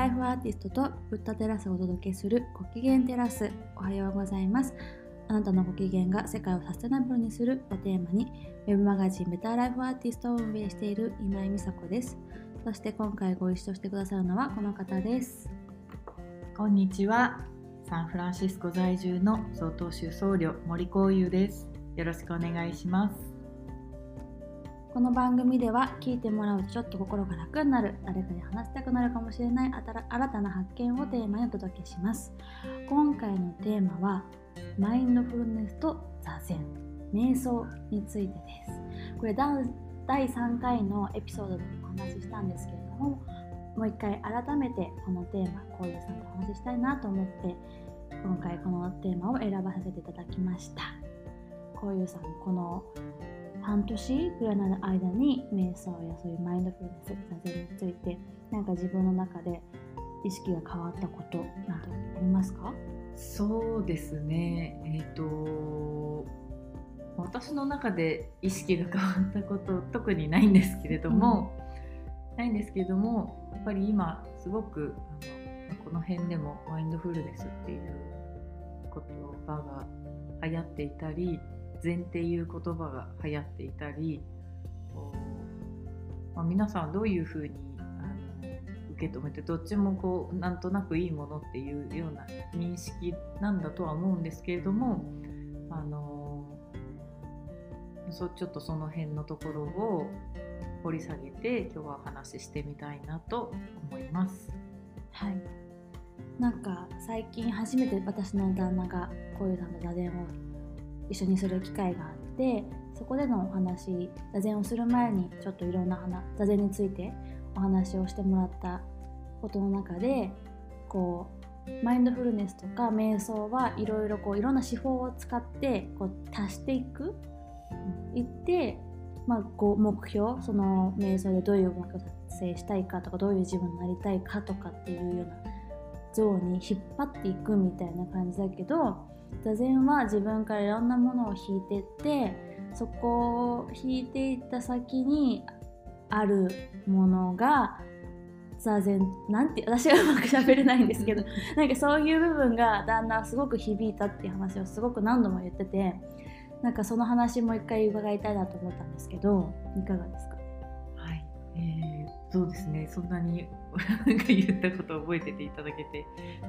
ライフアーティストとブッダテラスをお届けするご機嫌テラス。おはようございます。あなたのご機嫌が世界をサステナブルにするをテーマにウェブマガジンベターライフアーティストを運営している今井美佐子です。そして今回ご一緒してくださるのはこの方です。こんにちは。サンフランシスコ在住の曹洞宗僧侶森光優です。よろしくお願いします。この番組では聞いてもらうとちょっと心が楽になる誰かに話したくなるかもしれない新たな発見をテーマにお届けします。今回のテーマはマインドフルネスと座禅。瞑想についてです。これ第3回のエピソードでもお話ししたんですけれどももう一回改めてこのテーマこういうさんとお話ししたいなと思って今回このテーマを選ばさせていただきました。こういうさんこの半年ぐらいの間に瞑想やそういうマインドフルネス座禅についてなんか自分の中で意識が変わったことなどありますか？そうですね。えっ、ー、と私の中で意識が変わったこと特にないんですけれども、うん、ないんですけれどもやっぱり今すごくあのこの辺でもマインドフルネスっていう言葉が流行っていたり禅っていう言葉が流行っていたりまあ、皆さんどういうふうにあの受け止めてどっちもこうなんとなくいいものっていうような認識なんだとは思うんですけれどもあのそちょっとその辺のところを掘り下げて今日はお話ししてみたいなと思います。はいなんか最近初めて私の旦那がこういうの座禅を一緒にする機会があってそこでのお話座禅をする前にちょっといろんな話座禅についてお話をしてもらったことの中でこうマインドフルネスとか瞑想はいろいろこういろんな手法を使ってこう足していく。いって、まあ、こう目標その瞑想でどういう目標を達成したいかとかどういう自分になりたいかとかっていうような像に引っ張っていくみたいな感じだけど座禅は自分からいろんなものを引いてってそこを引いていった先にあるものが座禅。なんて私はうまくしゃべれないんですけど なんかそういう部分がだんだんすごく響いたっていう話をすごく何度も言っててなんかその話もう一回伺いたいなと思ったんですけどいかがですか？はい、えー、そうですね。そんなに 言ったことを覚えてていただけて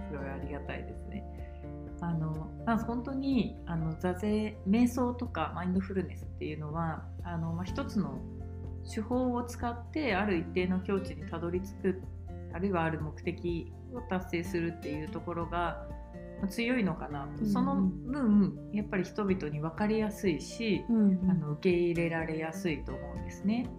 すごいありがたいですね。あの本当にあの座禅瞑想とかマインドフルネスっていうのはあの、まあ、一つの手法を使ってある一定の境地にたどり着くあるいはある目的を達成するっていうところが強いのかなと、うん、その分やっぱり人々に分かりやすいし、うん、あの受け入れられやすいと思うんですね。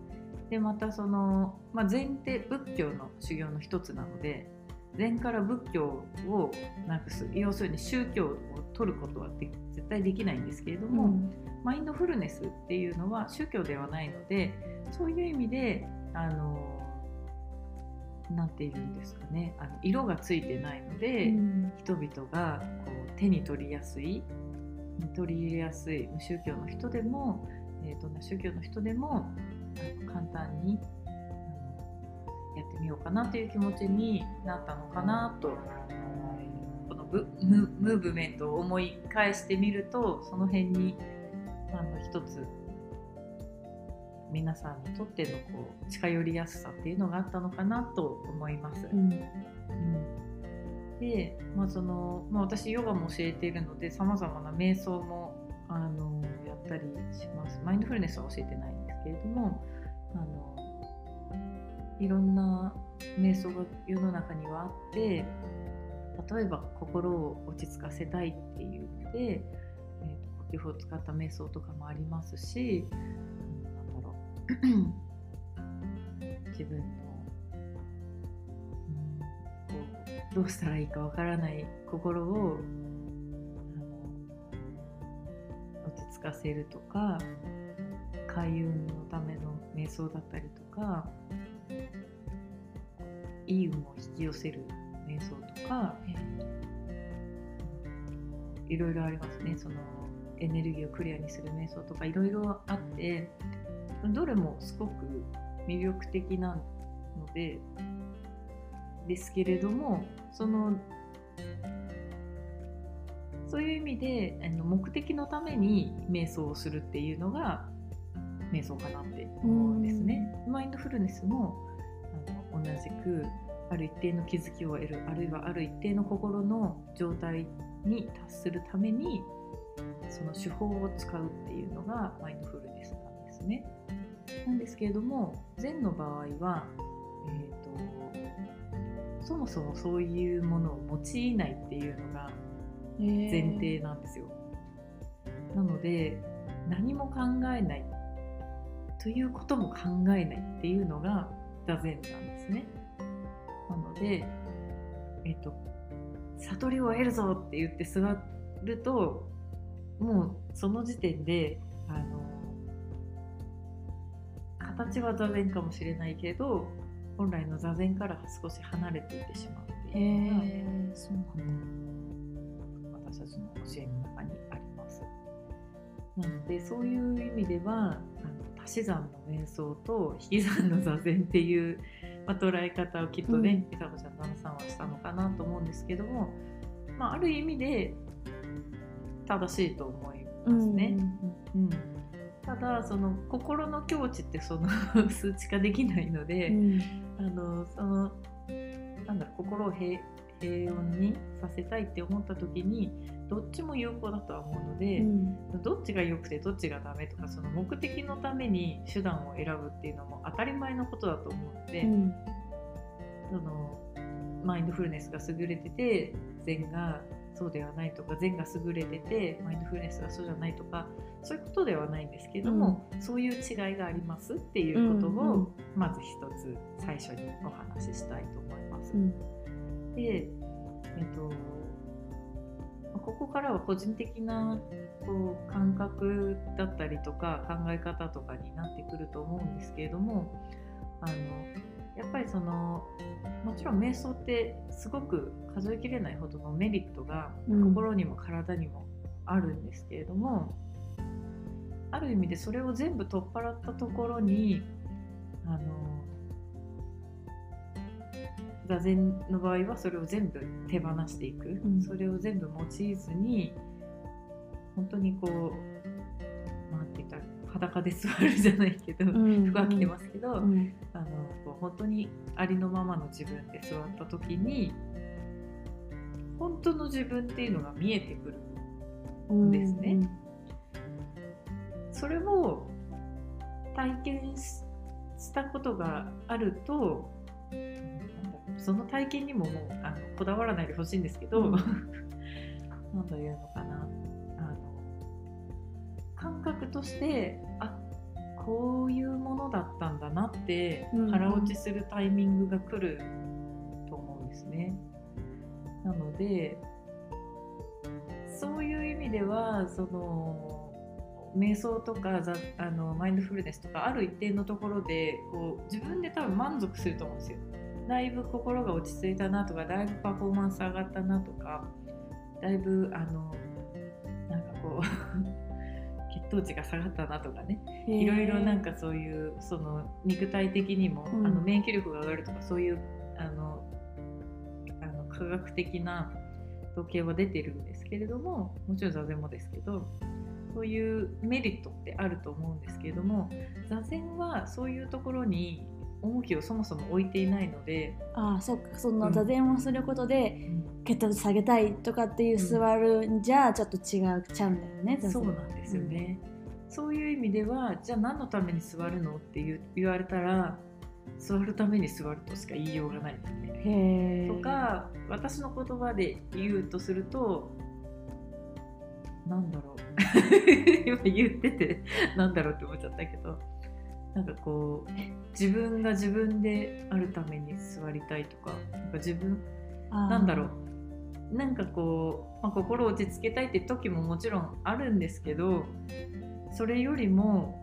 でまたその、まあ、禅って仏教の修行の一つなので禅から仏教をなくす。要するに宗教を取ることは絶対できないんですけれども、うん、マインドフルネスっていうのは宗教ではないのでそういう意味であのなんていうんですかねあの色がついてないので、うん、人々がこう手に取りやすい取り入れやすい無宗教の人でも、えー、どんな宗教の人でも簡単にやってみようかなという気持ちになったのかなとこのムムーブメントを思い返してみるとその辺にあの一つ皆さんにとってのこう近寄りやすさっていうのがあったのかなと思います。うん、うん、で、まあそのまあ、私ヨガも教えているのでさまざまな瞑想もあのやったりします。マインドフルネスは教えてないんですけれどもあのいろんな瞑想が世の中にはあって例えば心を落ち着かせたいっていうので、えーと、呼吸法を使った瞑想とかもありますしなんだろう。自分の、うん、こうどうしたらいいかわからない心を落ち着かせるとか開運のための瞑想だったりとかいい運を引き寄せる瞑想とか、えー、いろいろありますねそのエネルギーをクリアにする瞑想とかいろいろあってどれもすごく魅力的なのでですけれどもそのそういう意味であの目的のために瞑想をするっていうのが瞑想かなって思うんですね。マインドフルネスもあの同じくある一定の気づきを得るあるいはある一定の心の状態に達するためにその手法を使うっていうのがマインドフルネスなんですね。なんですけれども禅の場合は、えーと、そもそもそういうものを用いないっていうのが前提なんですよ。なので何も考えないということも考えないっていうのが座禅なんですね。なので、えっ、ー、と悟りを得るぞって言って座るともうその時点であの形は座禅かもしれないけど本来の座禅から少し離れていってしまうっていうのが、えー、そうなんだ私たちの教えの中にあります。なのでそういう意味ではあの足し算の瞑想と引き算の座禅っていう、まあ、捉え方をきっとね、うん、ちゃん旦那さんはしたのかなと思うんですけども、まあ、ある意味で正しいと思いますね。うん、うん、ただその心の境地ってその 数値化できないので、うん、あのそのなんだろう心を平平穏にさせたいって思った時にどっちも有効だとは思うので、うん、どっちが良くてどっちがダメとかその目的のために手段を選ぶっていうのも当たり前のことだと思うので、うん、そのマインドフルネスが優れてて禅がそうではないとか禅が優れててマインドフルネスがそうじゃないとかそういうことではないんですけども、うん、そういう違いがありますっていうことをまず一つ最初にお話ししたいと思います。うん、で、えっと、ここからは個人的なこう感覚だったりとか考え方とかになってくると思うんですけれどもあのやっぱりそのもちろん瞑想ってすごく数えきれないほどのメリットが心にも体にもあるんですけれども、うん、ある意味でそれを全部取っ払ったところにあの座禅の場合はそれを全部手放していく、うん、それを全部用いずに本当にこう何て言ったら裸で座るじゃないけど、うん、服は着てますけど、うん、あのこう本当にありのままの自分で座った時に本当の自分っていうのが見えてくるんですね。うん、それを体験したことがあるとその体験にももうあのこだわらないでほしいんですけど、うん、何というのかな感覚としてあこういうものだったんだなって腹落ちするタイミングが来ると思うんですね。なのでそういう意味ではその瞑想とかあのマインドフルネスとかある一定のところでこう自分で多分満足すると思うんですよ。だいぶ心が落ち着いたなとかだいぶパフォーマンス上がったなとかだいぶあのなんかこう 血糖値が下がったなとかね。いろいろなんかそういうその肉体的にも、うん、あの免疫力が上がるとかそういうあのあの科学的な統計は出てるんですけれどももちろん座禅もですけどそういうメリットってあると思うんですけれども座禅はそういうところに重きをそもそも置いていないのでああそっかその座禅をすることで、血糖値下げたいとかっていう座るんじゃちょっと違うちゃうんだよね、うん、そうなんですよね、うん、そういう意味ではじゃあ何のために座るのって言われたら座るために座るとしか言いようがないですね。とか私の言葉で言うとするとなんだろう。今言っててなんだろうって思っちゃったけどなんかこう自分が自分であるために座りたいとかなんか自分なんだろう。なんかこう、まあ、心を落ち着けたいって時ももちろんあるんですけどそれよりも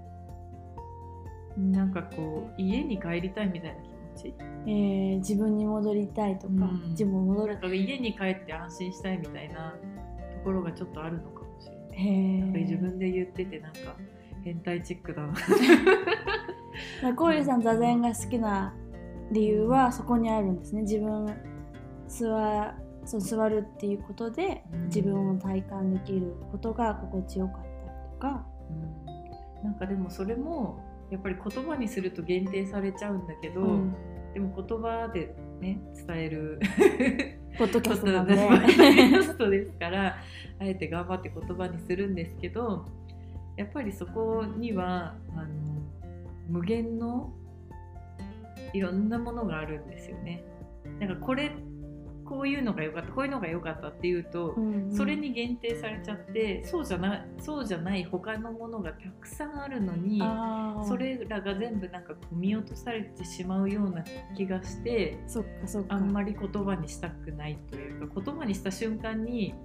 なんかこう家に帰りたいみたいな気持ち、えー、自分に戻りたいとか、うん、自分戻る。家に帰って安心したいみたいなところがちょっとあるのかもしれない。なんか自分で言っててなんか変態チックだな コーリさん座禅が好きな理由はそこにあるんですね。自分座その座るっていうことで自分を体感できることが心地よかったりとか、うん、なんかでもそれもやっぱり言葉にすると限定されちゃうんだけど、うん、でも言葉でね伝える ポッドキャストなんで。ストですからあえて頑張って言葉にするんですけどやっぱりそこにはあの無限のいろんなものがあるんですよね。なんかこれこういうのが良かったこういうのが良かったっていうと、うんうん、それに限定されちゃってそうじゃなそうじゃない他のものがたくさんあるのにそれらが全部なんか見落とされてしまうような気がしてそっかそっか。あんまり言葉にしたくないというか言葉にした瞬間に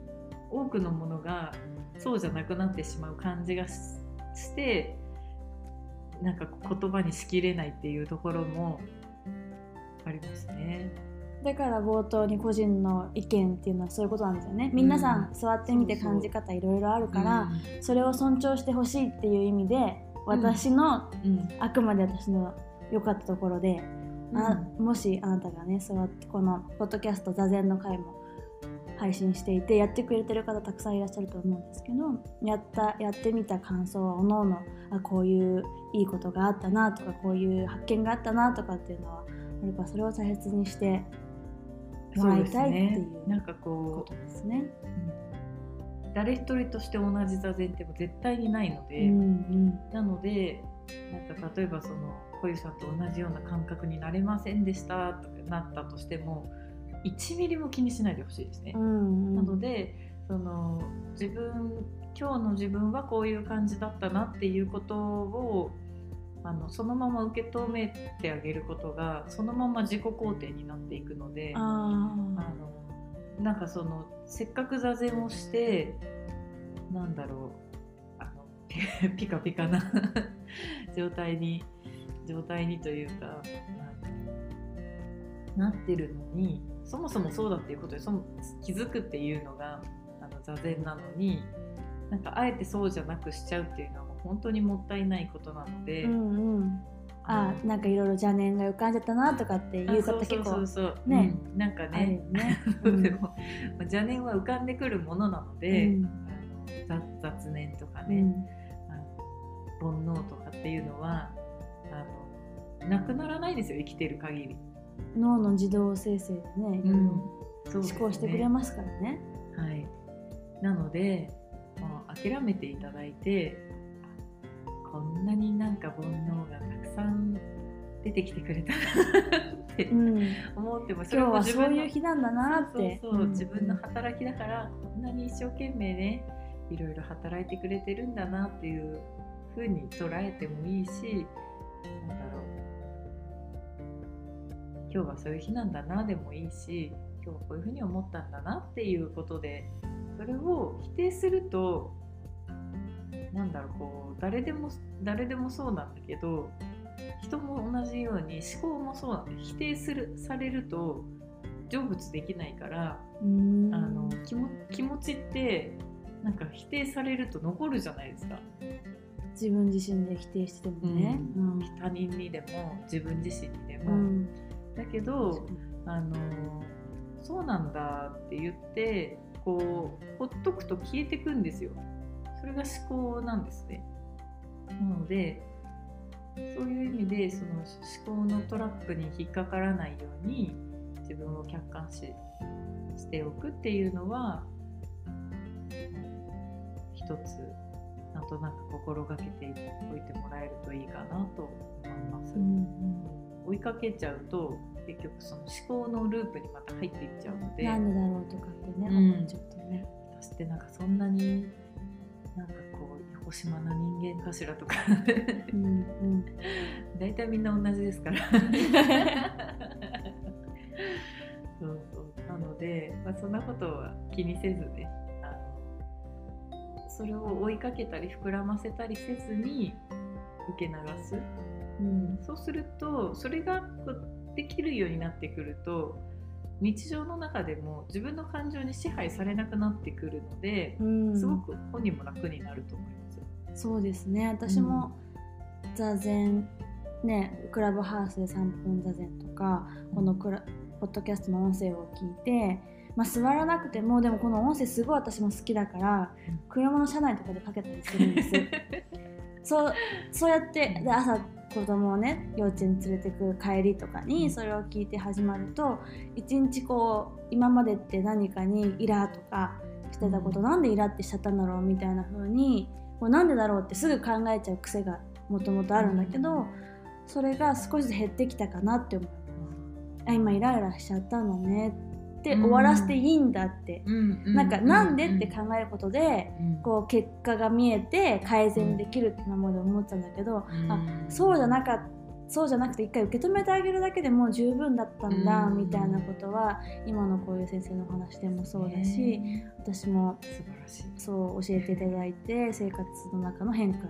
多くのものがそうじゃなくなってしまう感じがしてなんか言葉にしきれないっていうところもありますね。だから冒頭に個人の意見っていうのはそういうことなんですよね。皆さん座ってみて感じ方いろいろあるから、それを尊重してほしいっていう意味で私の、あくまで私の良かったところで、あもしあなたがね座ってこのポッドキャスト座禅の回も配信していてやってくれてる方たくさんいらっしゃると思うんですけどやったやってみた感想はおのおのあこういういいことがあったなとかこういう発見があったなとかっていうのはあるからそれを大切にしてもらいたいっていう、なんかこうことですね。誰一人として同じ座禅っても絶対にないので、うんうん、なのでなんか例えばその小遊さんと同じような感覚になれませんでしたとかなったとしても1ミリも気にしないでほしいですね。うんうん、なのでその自分今日の自分はこういう感じだったなっていうことをあのそのまま受け止めてあげることがそのまま自己肯定になっていくのであのなんかそのせっかく座禅をしてなんだろうあの ピカピカな 状態に状態にというかなってるのにそもそもそうだっていうことでその気づくっていうのがあの座禅なのになんかあえてそうじゃなくしちゃうっていうのは本当にもったいないことなので。うんうん。あなんかいろいろ邪念が浮かんじゃったなとかっていう方結構そうそうね、うん、なんかねね、うん、でも邪念は浮かんでくるものなので、うん、あの雑念とかね、うん、あの煩悩とかっていうのはあのなくならないですよ生きてる限り脳の自動生成でねいろいろ思考してくれますからね、はい。なのでもう諦めていただいてこんなになんか煩悩がたくさん出てきてくれたなって思っても、それはそういう日なんだなって。そうそう自分の働きだからこんなに一生懸命ねいろいろ働いてくれてるんだなっていうふうに捉えてもいいしだろう今日はそういう日なんだなでもいいし今日はこういうふうに思ったんだなっていうことでそれを否定するとなんだろうこう誰でも誰でもそうなんだけど人も同じように思考もそうなんで否定するされると成仏できないからあの気も気持ちってなんか否定されると残るじゃないですか。自分自身で否定してもね、うん、他人にでも自分自身にでも、うん、だけどあのそうなんだって言ってこうほっとくと消えてくんですよそれが思考なんですね。なのでそういう意味でその思考のトラップに引っかからないように自分を客観視しておくっていうのは一つなんとなく心がけておいてもらえるといいかなと思います。うん、追いかけちゃうと結局その思考のループにまた入っていっちゃうのでなんでだろうとかってね、うん、思っちゃうとね。私ってなんかそんなになんかこう横島な人間かしらとか。うん、うん、大体みんな同じですから。そうそう。なので、まあ、そんなことは気にせずねそれを追いかけたり膨らませたりせずに受け流す、うん、そうするとそれができるようになってくると日常の中でも自分の感情に支配されなくなってくるので、うん、すごく本人も楽になると思います。そうですね。私も座禅ねクラブハウスで3分座禅とかこのクラポッドキャストの音声を聞いて、まあ、座らなくてもでもこの音声すごい私も好きだからうん。車の車内とかでかけたりするんです そうそうやってで朝子供をね幼稚園連れてく帰りとかにそれを聞いて始まると一日こう今までって何かにイラとかしてたこと、うん。なんでイラってしちゃったんだろうみたいな風にこうなんでだろうってすぐ考えちゃう癖がもともとあるんだけど、それが少しずつ減ってきたかなって思う。あ今イライラしちゃったんだねって終わらせていいんだって、うんなんかなんでって考えることで、うん。こう結果が見えて改善できるって今まで思ってたんだけど、うん。あそうじゃなかったそうじゃなくて一回受け止めてあげるだけでもう十分だったんだうん。みたいなことは今のこういう先生のお話でもそうだしね私もそう教えていただいて生活の中の変化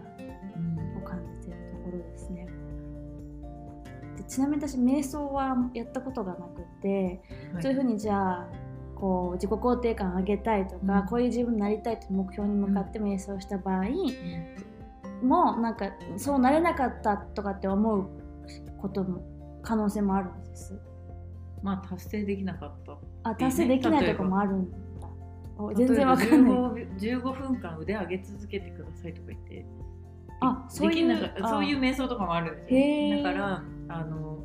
うん。を感じているところですね。でちなみに私瞑想はやったことがなくて、はい。そういうふうにじゃあこう自己肯定感上げたいとか、うん。こういう自分になりたいという目標に向かって瞑想した場合、うん。もなんかそうなれなかったとかって思うことも可能性もあるんです。まあ達成できなかった。あ達成できないとかもあるんだ。お全然わかんない。例えば 15, 15分間腕上げ続けてくださいとか言って。あそういうそういう瞑想とかもあるんですよだからあの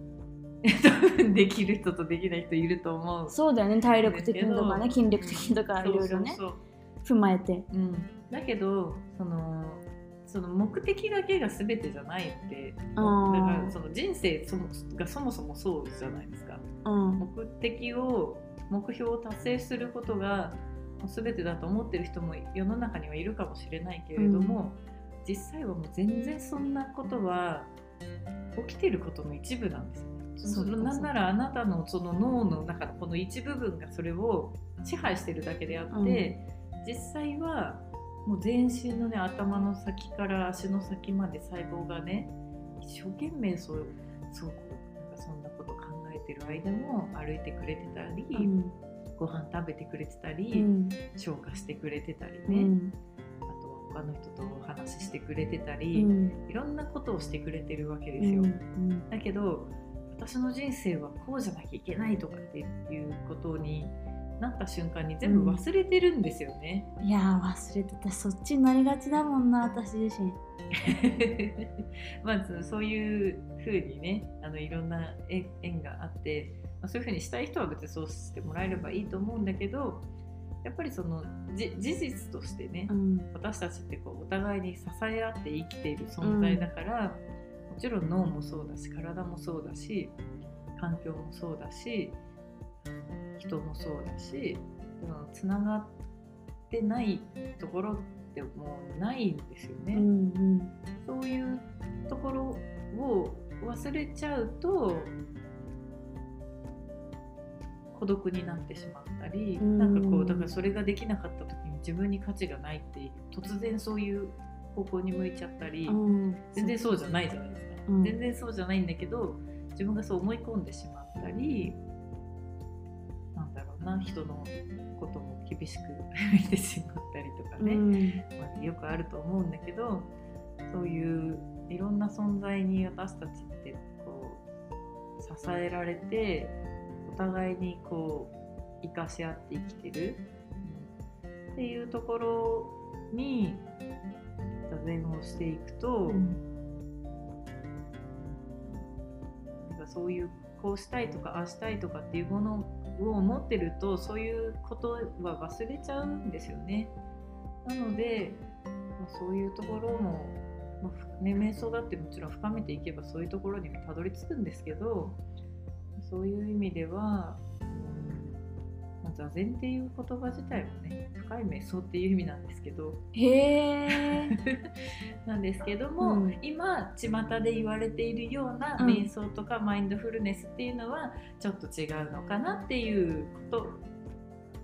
できる人とできない人いると思う。そうだよね。体力的にとかね筋力的にとかいろいろね。踏まえて。そううん、だけどそのその目的だけが全てじゃないってだからその人生そもがそもそもそうじゃないですか。うん。目的を目標を達成することが全てだと思ってる人も世の中にはいるかもしれないけれども、実際はもう全然そんなことは起きてることの一部なんですよね。そのなんならあなたのその脳の中のこの一部分がそれを支配してるだけであって、実際はもう全身のね頭の先から足の先まで細胞がね一生懸命そうそうなんかそんなこと考えてる間も歩いてくれてたり、うん。ご飯食べてくれてたうり、ん。消化してくれてたりね、うんあと他の人とお話ししてくれてたうり、んいろんなことをしてくれてるわけうですよ。んだけど私の人生はこうじゃなきゃいけないとかっていうことになった瞬間に全部忘れてるんですよね。いやー忘れてたそっちになりがちだもんな私自身。まずそういうふうにねあのいろんな縁縁があって、まあ、そういうふうにしたい人は別にそうしてもらえればいいと思うんだけどやっぱりそのじ事実としてね、うん私たちってこうお互いに支え合って生きている存在だから、もちろん脳もそうだし体もそうだし環境もそうだし人もそうだしつながってないところってもうないんですよね。うんうんそういうところを忘れちゃうと孤独になってしまったり、うん。なんかこうだからそれができなかった時に自分に価値がないって突然そういう方向に向いちゃったり、うん。全然そうじゃないじゃないですか、うん。全然そうじゃないんだけど自分がそう思い込んでしまったりなんだろうな人のことも厳しく見てしまったりとかね、うん。まあ、よくあると思うんだけどそういういろんな存在に私たちってこう支えられてお互いにこう生かし合って生きてる、っていうところに座禅をしていくと、うんなんかそういうこうしたいとかああしたいとかっていうものを持ってるとそういうことは忘れちゃうんですよね。なので、まあ、そういうところも、まあね、瞑想だってもちろん深めていけばそういうところにもたどり着くんですけどそういう意味では、うんまあ、座禅っていう言葉自体もね深い瞑想っていう意味なんですけどへえ。なんですけども、うん今巷で言われているようなうん瞑想とかマインドフルネスっていうのはちょっと違うのかなっていうこ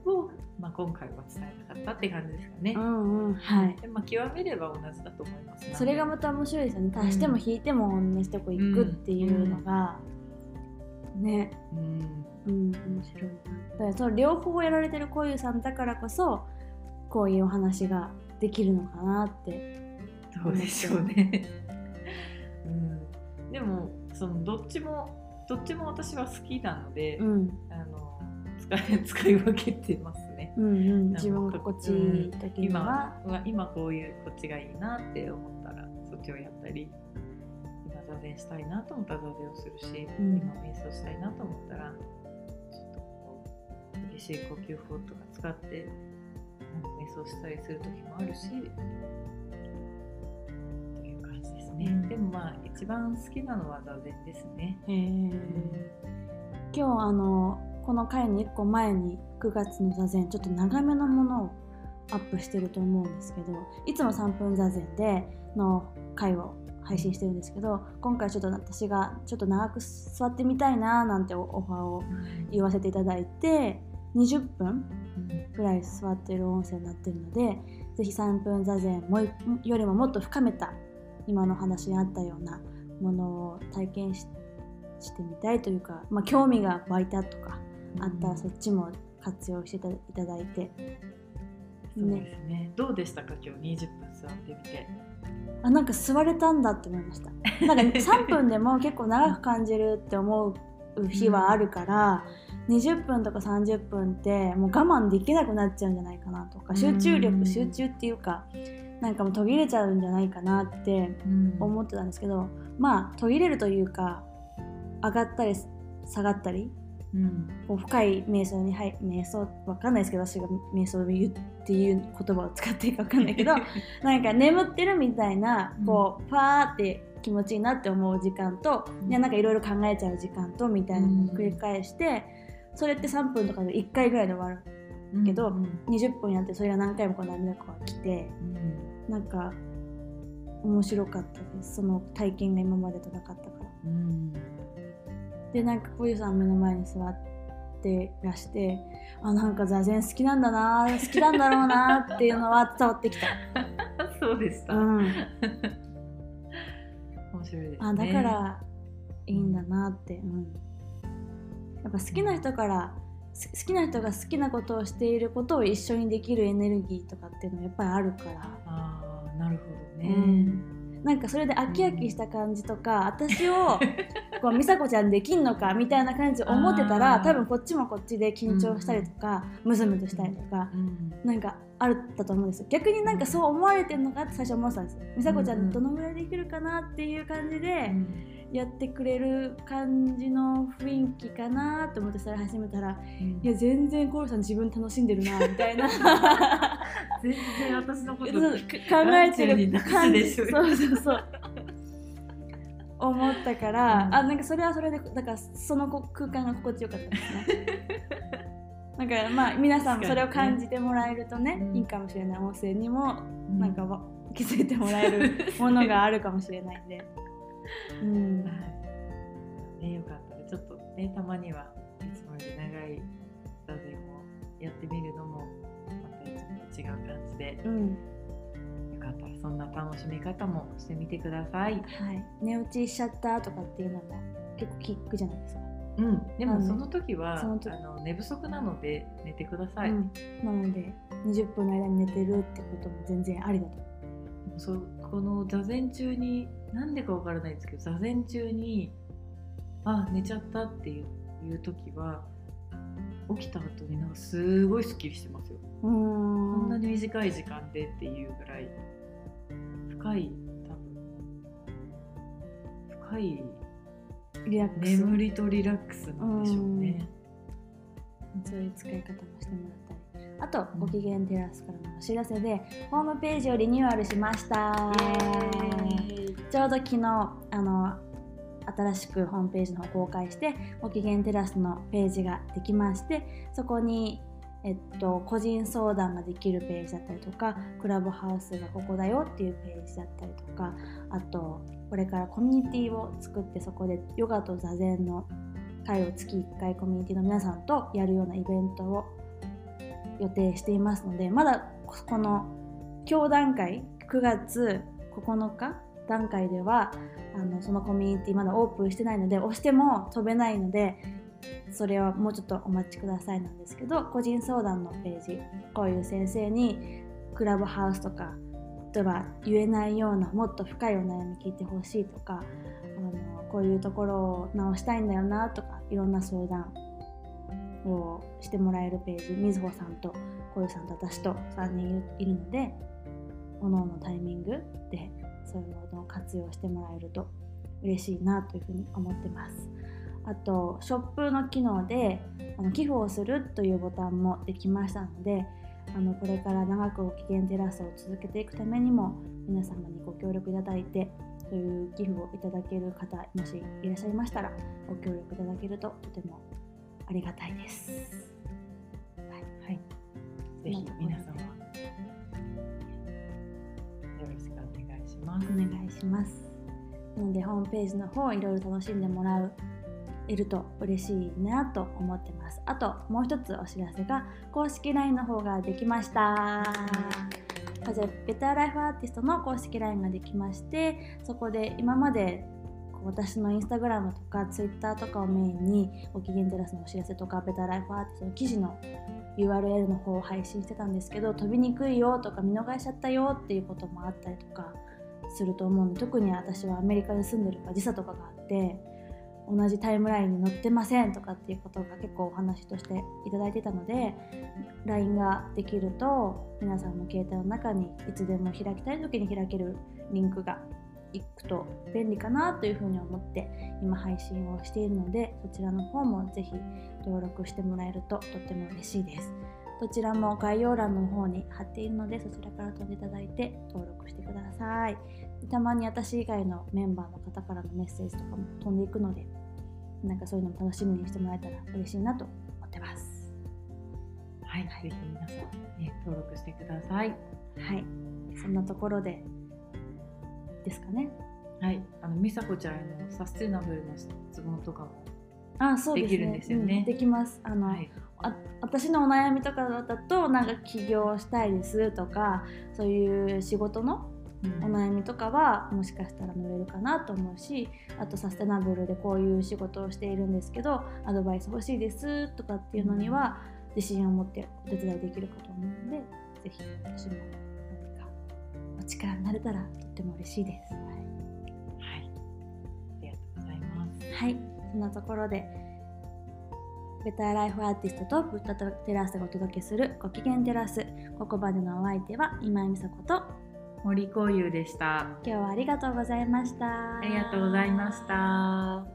とを、まあ、今回は伝えたかったって感じですかね。うんうんはい。でまあ、極めれば同じだと思います。それがまた面白いですよね。足しても引いても同じとこ行くっていうのが、ね、うんうん、面白いな。だからその両方やられてるこういうさんだからこそ、こういうお話ができるのかなって。どうでしょうね。うん、でもそのどっちもどっちも私は好きなので、うんあの使い使い分けてますね。うんうん、自分が心地いい時に今は、は今こういうこっちがいいなって思ったらそっちをやったり今座禅したいなと思ったら座禅をするし、うん。今瞑想したいなと思ったらちょっとこう激しい呼吸法とか使ってうん瞑想したりする時もあるしという感じですね、うん。でもまあ一番好きなのは座禅ですね。今日あのこの回の1個前に9月の座禅ちょっと長めのものをアップしてると思うんですけどいつも3分座禅での回を配信してるんですけど今回ちょっと私がちょっと長く座ってみたいななんてオファーを言わせていただいて20分ぐらい座ってる音声になってるのでぜひ3分座禅もいよりももっと深めた今の話にあったようなものを体験ししてみたいというか、まあ、興味が湧いたとかあったらそっちも活用していただいてそうですね。どうでしたか今日20分座ってみて？あなんか座れたんだって思いました。なんか3分でも結構長く感じるって思う日はあるから、20分とか30分ってもう我慢できなくなっちゃうんじゃないかなとか集中力、うん集中っていうかなんかもう途切れちゃうんじゃないかなって思ってたんですけどまあ途切れるというか上がったり下がったりうん。こう深い瞑想に入瞑想わかんないですけど私が瞑想を言うっていう言葉を使っていいかわかんないけど なんか眠ってるみたいなこうパーって気持ちいいなって思う時間と、うん。いやなんかいろいろ考えちゃう時間とみたいなのを繰り返して、それって3分とかで1回ぐらいで終わるけどうん20分やってそれが何回もこう涙が来てうん。なんか面白かったです。その体験が今までとなかったから。うんでなんか小遊さん目の前に座ってらしてあなんか座禅好きなんだな好きなんだろうなっていうのは伝わってきた、そうでした。うん、面白いですね。あだからいいんだなって、うん、やっぱ好きな人からす好きな人が好きなことをしていることを一緒にできるエネルギーとかっていうのはやっぱりあるから、ああなるほどね。うんなんかそれで飽き飽きした感じとか私を こう美佐子ちゃんできんのかみたいな感じで思ってたら多分こっちもこっちで緊張したりとか、ムズムズしたりとか、うん。なんかあるったと思うんですよ。逆になんかそう思われてるのかって最初思ってたんです美佐子ちゃんどのぐらいできるかなっていう感じでやってくれる感じの雰囲気かなと思ってそれ始めたらうん。いや全然コールさん自分楽しんでるなみたいな。全然私のこと考えてる感じそうそうそう。思ったから、うん。あなんかそれはそれでだからそのこ空間が心地よかったですね。なんかまあ皆さんもそれを感じてもらえるとねうん。いいかもしれない。音声にもうん。なんかわ気づいてもらえるものがあるかもしれないんで、うん。はい。ねよかったらちょっとねたまにはいつもより長い座禅をやってみるのもまたいつもと違う感じで。うん。よかったらそんな楽しみ方もしてみてください。はい、寝落ちしちゃったとかっていうのも結構聞くじゃないですか、うん、でもその時はその時あの寝不足なので寝てください。うん、なので20分の間に寝てるってことも全然ありだと。そうこの座禅中になんでかわからないんですけど座禅中にあ寝ちゃったっていういう時は起きた後になんかすごいすっきりしてますよ。こんなに短い時間でっていうぐらい深い多分深いリラックス眠りとリラックスなんでしょうね。そういう使い方もしてもらったりあとご機嫌テラスからのお知らせでホームページをリニューアルしました。ちょうど昨日あの新しくホームページの方公開してご機嫌テラスのページができましてそこに、えっと、個人相談ができるページだったりとかクラブハウスがここだよっていうページだったりとかあとこれからコミュニティを作ってそこでヨガと座禅の会を月1回コミュニティの皆さんとやるようなイベントを予定していますのでまだこの今日段階9月9日段階ではあのそのコミュニティまだオープンしてないので押しても飛べないのでそれはもうちょっとお待ちくださいなんですけど個人相談のページこういう先生にクラブハウスとか例えば言えないようなもっと深いお悩み聞いてほしいとかあのこういうところを直したいんだよなとかいろんな相談をしてもらえるページみずほさんとこゆさんと私と3人いるのでおのおのタイミングでそういうのを活用してもらえると嬉しいなというふうに思ってます。あとショップの機能であの寄付をするというボタンもできましたのであのこれから長くご機嫌テラスを続けていくためにも皆様にご協力いただいてそういう寄付をいただける方もしいらっしゃいましたらご協力いただけるととてもありがたいです。はい、はい、ぜひ皆様よろしくお願いします。お願いします。なのでホームページの方いろいろ楽しんでもらういると嬉しいなと思ってますあともう一つお知らせが公式 LINE の方ができましたベターライフアーティストの公式 LINE ができましてそこで今まで私のインスタグラムとかツイッターとかをメインにご機嫌テラスのお知らせとかベタライフアーティストの記事の URL の方を配信してたんですけど飛びにくいよとか見逃しちゃったよっていうこともあったりとかすると思うので特に私はアメリカに住んでるから時差とかがあって同じタイムラインに載ってませんとかっていうことが結構お話としていただいてたので LINE ができると皆さんの携帯の中にいつでも開きたい時に開けるリンクがいくと便利かなというふうに思って今配信をしているのでそちらの方もぜひ登録してもらえるととっても嬉しいですどちらも概要欄の方に貼っているのでそちらから飛んでいただいて登録してくださいたまに私以外のメンバーの方からのメッセージとかも飛んでいくのでなんかそういうのも楽しみにしてもらえたら嬉しいなと思ってます。はい、はい、ぜひ皆さん、ね、登録してください。はい、そんなところでですかね。はい、あの美佐子ちゃんへのサステナブルな質問とかもあそうできるんですよね。できます。あの、はい、あ私のお悩みとかだとなんか起業したいですとかそういう仕事のお悩みとかはもしかしたら乗れるかなと思うしあとサステナブルでこういう仕事をしているんですけどアドバイス欲しいですとかっていうのには自信を持ってお手伝いできるかと思うので是非私も力になれたらとっても嬉しいです。はい、はい、ありがとうございます。はい。そんなところでベターライフアーティストとブッダテラスがお届けするご機嫌テラスここまでのお相手は今井美佐子と森幸雄でした。今日はありがとうございました。ありがとうございました